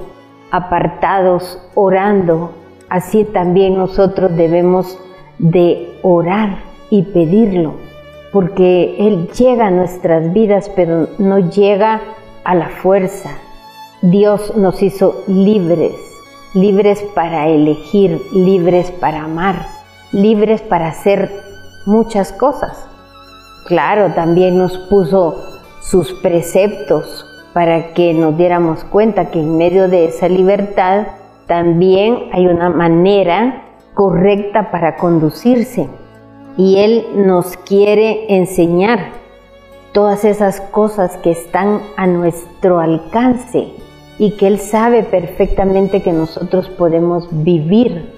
apartados, orando. Así también nosotros debemos de orar y pedirlo, porque Él llega a nuestras vidas, pero no llega a la fuerza. Dios nos hizo libres, libres para elegir, libres para amar, libres para hacer muchas cosas. Claro, también nos puso sus preceptos para que nos diéramos cuenta que en medio de esa libertad también hay una manera correcta para conducirse. Y Él nos quiere enseñar todas esas cosas que están a nuestro alcance y que Él sabe perfectamente que nosotros podemos vivir,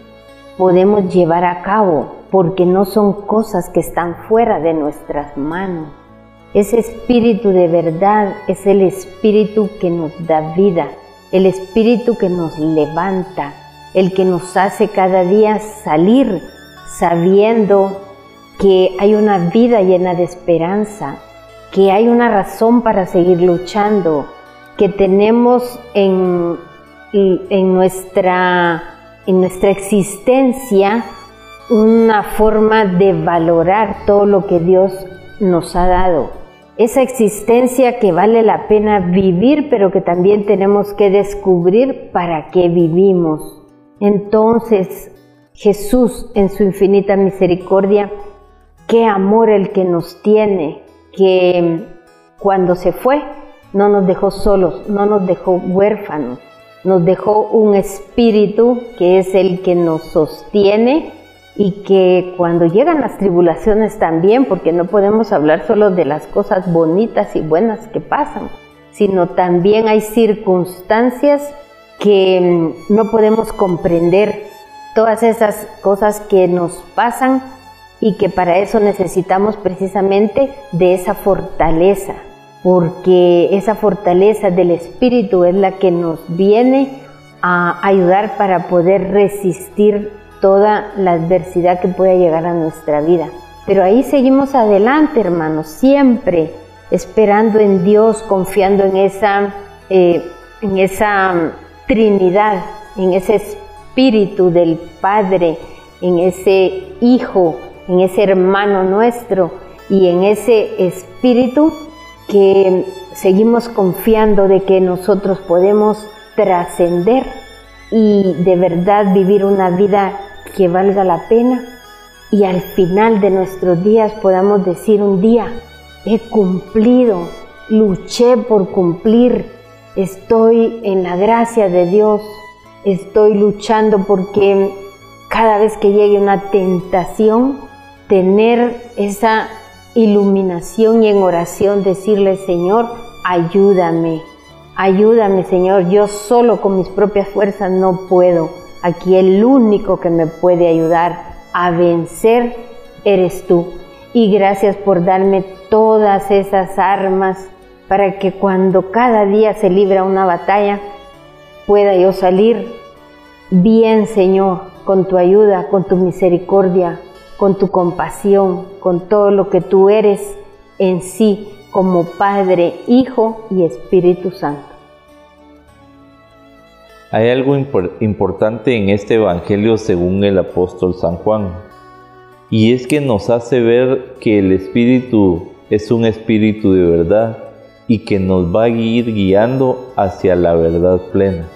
podemos llevar a cabo, porque no son cosas que están fuera de nuestras manos. Ese espíritu de verdad es el espíritu que nos da vida, el espíritu que nos levanta, el que nos hace cada día salir sabiendo que hay una vida llena de esperanza, que hay una razón para seguir luchando, que tenemos en, en, nuestra, en nuestra existencia una forma de valorar todo lo que Dios nos ha dado. Esa existencia que vale la pena vivir, pero que también tenemos que descubrir para qué vivimos. Entonces, Jesús en su infinita misericordia, qué amor el que nos tiene, que cuando se fue no nos dejó solos, no nos dejó huérfanos, nos dejó un espíritu que es el que nos sostiene y que cuando llegan las tribulaciones también, porque no podemos hablar solo de las cosas bonitas y buenas que pasan, sino también hay circunstancias que mm, no podemos comprender, todas esas cosas que nos pasan y que para eso necesitamos precisamente de esa fortaleza, porque esa fortaleza del Espíritu es la que nos viene a ayudar para poder resistir toda la adversidad que pueda llegar a nuestra vida. Pero ahí seguimos adelante, hermanos, siempre esperando en Dios, confiando en esa, eh, en esa mm, Trinidad, en ese Espíritu del Padre, en ese Hijo en ese hermano nuestro y en ese espíritu que seguimos confiando de que nosotros podemos trascender y de verdad vivir una vida que valga la pena y al final de nuestros días podamos decir un día, he cumplido, luché por cumplir, estoy en la gracia de Dios, estoy luchando porque cada vez que llegue una tentación, tener esa iluminación y en oración decirle, Señor, ayúdame, ayúdame, Señor, yo solo con mis propias fuerzas no puedo. Aquí el único que me puede ayudar a vencer eres tú. Y gracias por darme todas esas armas para que cuando cada día se libra una batalla, pueda yo salir bien, Señor, con tu ayuda, con tu misericordia, con tu compasión, con todo lo que tú eres en sí como Padre, Hijo y Espíritu Santo. Hay algo importante en este Evangelio según el apóstol San Juan, y es que nos hace ver que el Espíritu es un Espíritu de verdad y que nos va a ir guiando hacia la verdad plena.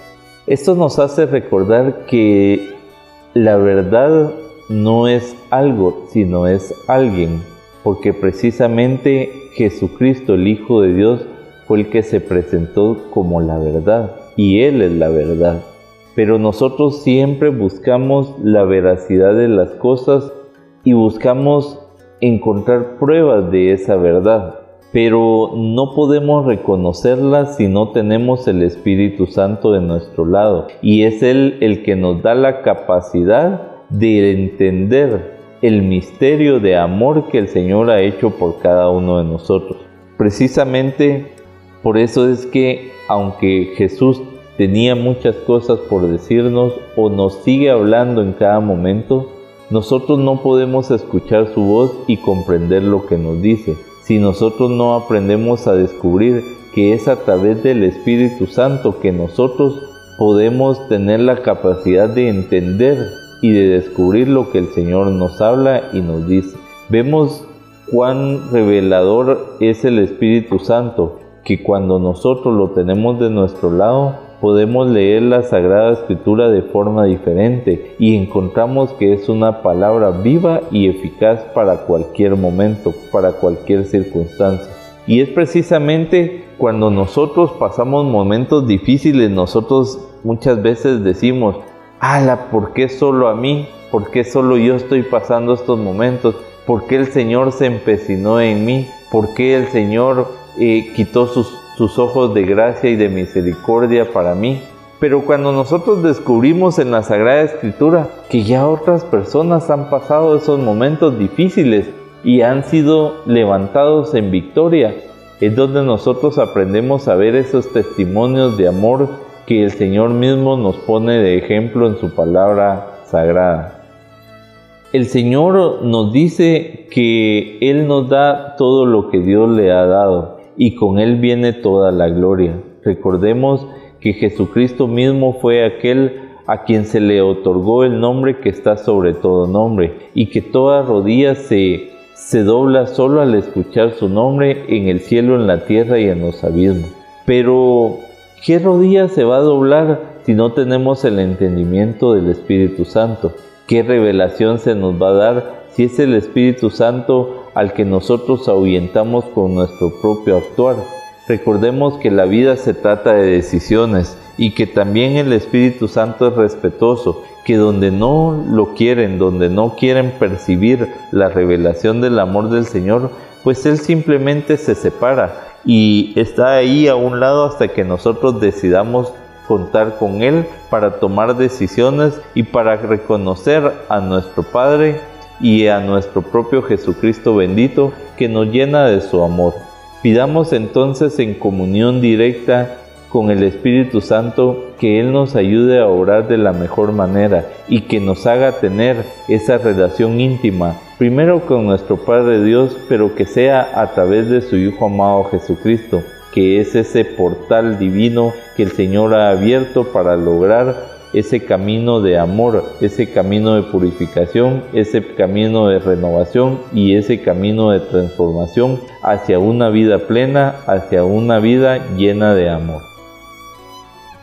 Esto nos hace recordar que la verdad no es algo, sino es alguien, porque precisamente Jesucristo, el Hijo de Dios, fue el que se presentó como la verdad, y Él es la verdad. Pero nosotros siempre buscamos la veracidad de las cosas y buscamos encontrar pruebas de esa verdad, pero no podemos reconocerlas si no tenemos el Espíritu Santo de nuestro lado, y es Él el que nos da la capacidad de entender el misterio de amor que el Señor ha hecho por cada uno de nosotros. Precisamente por eso es que aunque Jesús tenía muchas cosas por decirnos o nos sigue hablando en cada momento, nosotros no podemos escuchar su voz y comprender lo que nos dice si nosotros no aprendemos a descubrir que es a través del Espíritu Santo que nosotros podemos tener la capacidad de entender y de descubrir lo que el Señor nos habla y nos dice. Vemos cuán revelador es el Espíritu Santo, que cuando nosotros lo tenemos de nuestro lado, podemos leer la Sagrada Escritura de forma diferente y encontramos que es una palabra viva y eficaz para cualquier momento, para cualquier circunstancia. Y es precisamente cuando nosotros pasamos momentos difíciles, nosotros muchas veces decimos, ala, ¿por qué solo a mí? ¿Por qué solo yo estoy pasando estos momentos? ¿Por qué el Señor se empecinó en mí? ¿Por qué el Señor eh, quitó sus tus ojos de gracia y de misericordia para mí. Pero cuando nosotros descubrimos en la Sagrada Escritura que ya otras personas han pasado esos momentos difíciles y han sido levantados en victoria, es donde nosotros aprendemos a ver esos testimonios de amor que el Señor mismo nos pone de ejemplo en su palabra sagrada. El Señor nos dice que Él nos da todo lo que Dios le ha dado y con Él viene toda la gloria. Recordemos que Jesucristo mismo fue aquel a quien se le otorgó el nombre que está sobre todo nombre y que toda rodilla se, se dobla solo al escuchar su nombre en el cielo, en la tierra y en los abismos. Pero, ¿qué rodilla se va a doblar si no tenemos el entendimiento del Espíritu Santo? ¿Qué revelación se nos va a dar si es el Espíritu Santo al que nosotros ahuyentamos con nuestro propio actuar. Recordemos que la vida se trata de decisiones y que también el Espíritu Santo es respetuoso, que donde no lo quieren, donde no quieren percibir la revelación del amor del Señor, pues Él simplemente se separa y está ahí a un lado hasta que nosotros decidamos contar con Él para tomar decisiones y para reconocer a nuestro Padre y a nuestro propio Jesucristo bendito que nos llena de su amor. Pidamos entonces en comunión directa con el Espíritu Santo que Él nos ayude a orar de la mejor manera y que nos haga tener esa relación íntima, primero con nuestro Padre Dios, pero que sea a través de su Hijo amado Jesucristo, que es ese portal divino que el Señor ha abierto para lograr ese camino de amor, ese camino de purificación, ese camino de renovación y ese camino de transformación hacia una vida plena, hacia una vida llena de amor.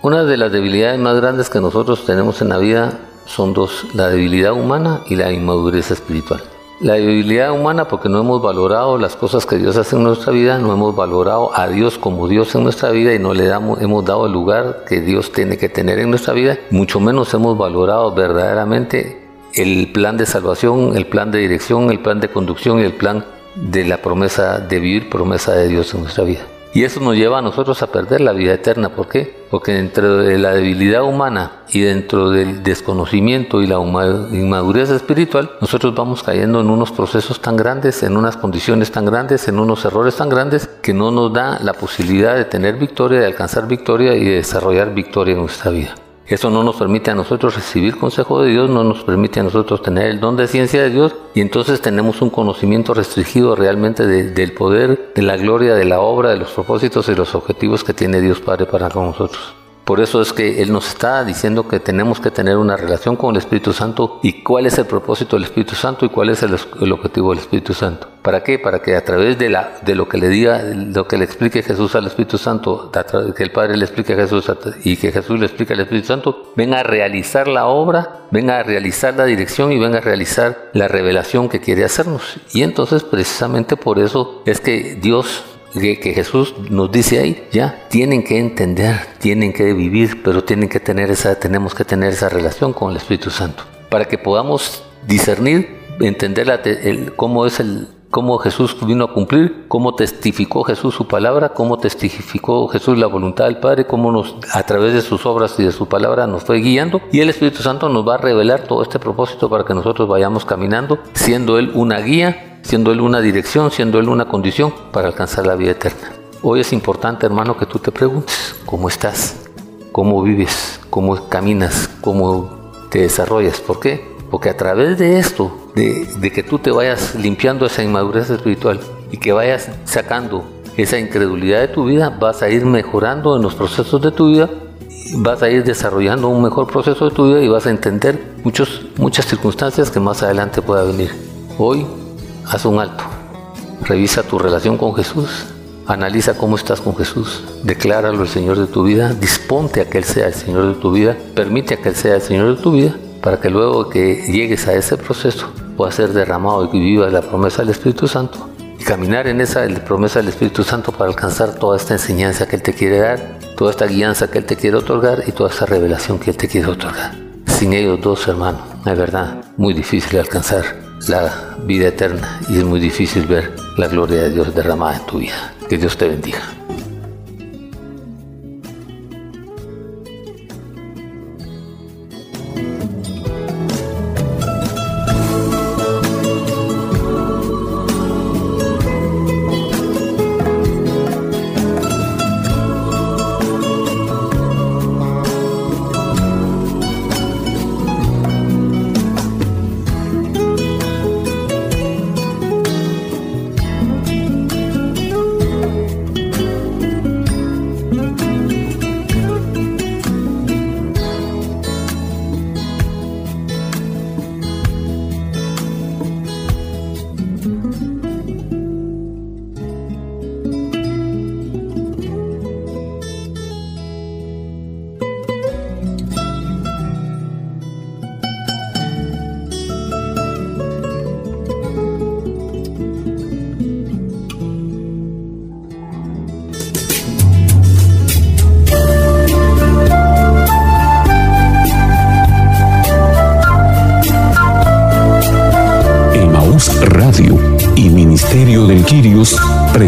Una de las debilidades más grandes que nosotros tenemos en la vida son dos, la debilidad humana y la inmadurez espiritual. La debilidad humana porque no hemos valorado las cosas que Dios hace en nuestra vida, no hemos valorado a Dios como Dios en nuestra vida y no le damos, hemos dado el lugar que Dios tiene que tener en nuestra vida, mucho menos hemos valorado verdaderamente el plan de salvación, el plan de dirección, el plan de conducción y el plan de la promesa de vivir, promesa de Dios en nuestra vida. Y eso nos lleva a nosotros a perder la vida eterna. ¿Por qué? Porque dentro de la debilidad humana y dentro del desconocimiento y la inmadurez espiritual, nosotros vamos cayendo en unos procesos tan grandes, en unas condiciones tan grandes, en unos errores tan grandes, que no nos da la posibilidad de tener victoria, de alcanzar victoria y de desarrollar victoria en nuestra vida. Eso no nos permite a nosotros recibir consejo de Dios, no nos permite a nosotros tener el don de ciencia de Dios y entonces tenemos un conocimiento restringido realmente del poder, de la gloria, de la obra, de los propósitos y los objetivos que tiene Dios Padre para con nosotros. Por eso es que Él nos está diciendo que tenemos que tener una relación con el Espíritu Santo y cuál es el propósito del Espíritu Santo y cuál es el, objetivo del Espíritu Santo. ¿Para qué? Para que a través de, la, de lo que le diga, lo que le explique Jesús al Espíritu Santo, que el Padre le explique a Jesús y que Jesús le explique al Espíritu Santo, venga a realizar la obra, venga a realizar la dirección y venga a realizar la revelación que quiere hacernos. Y entonces precisamente por eso es que Dios que, Jesús nos dice ahí, ya, tienen que entender, tienen que vivir, pero tienen que tener esa, tenemos que tener esa relación con el Espíritu Santo, para que podamos discernir, entender cómo es el, cómo Jesús vino a cumplir, cómo testificó Jesús su palabra, cómo testificó Jesús la voluntad del Padre, cómo nos, a través de sus obras y de su palabra nos fue guiando. Y el Espíritu Santo nos va a revelar todo este propósito para que nosotros vayamos caminando, siendo Él una guía siendo Él una dirección, siendo Él una condición para alcanzar la vida eterna. Hoy es importante, hermano, que tú te preguntes, ¿cómo estás? cómo vives, cómo caminas, cómo te desarrollas. ¿Por qué? Porque a través de esto, de, que tú te vayas limpiando esa inmadurez espiritual y que vayas sacando esa incredulidad de tu vida, vas a ir mejorando en los procesos de tu vida, vas a ir desarrollando un mejor proceso de tu vida y vas a entender muchos, muchas circunstancias que más adelante pueda venir. Hoy, haz un alto, revisa tu relación con Jesús, analiza cómo estás con Jesús, decláralo el Señor de tu vida, disponte a que Él sea el Señor de tu vida, permite a que Él sea el Señor de tu vida, para que luego que llegues a ese proceso pueda ser derramado y vivas la promesa del Espíritu Santo. Caminar en esa promesa del Espíritu Santo para alcanzar toda esta enseñanza que Él te quiere dar, toda esta guianza que Él te quiere otorgar y toda esta revelación que Él te quiere otorgar. Sin ellos dos, hermanos, es verdad, muy difícil alcanzar la vida eterna y es muy difícil ver la gloria de Dios derramada en tu vida. Que Dios te bendiga.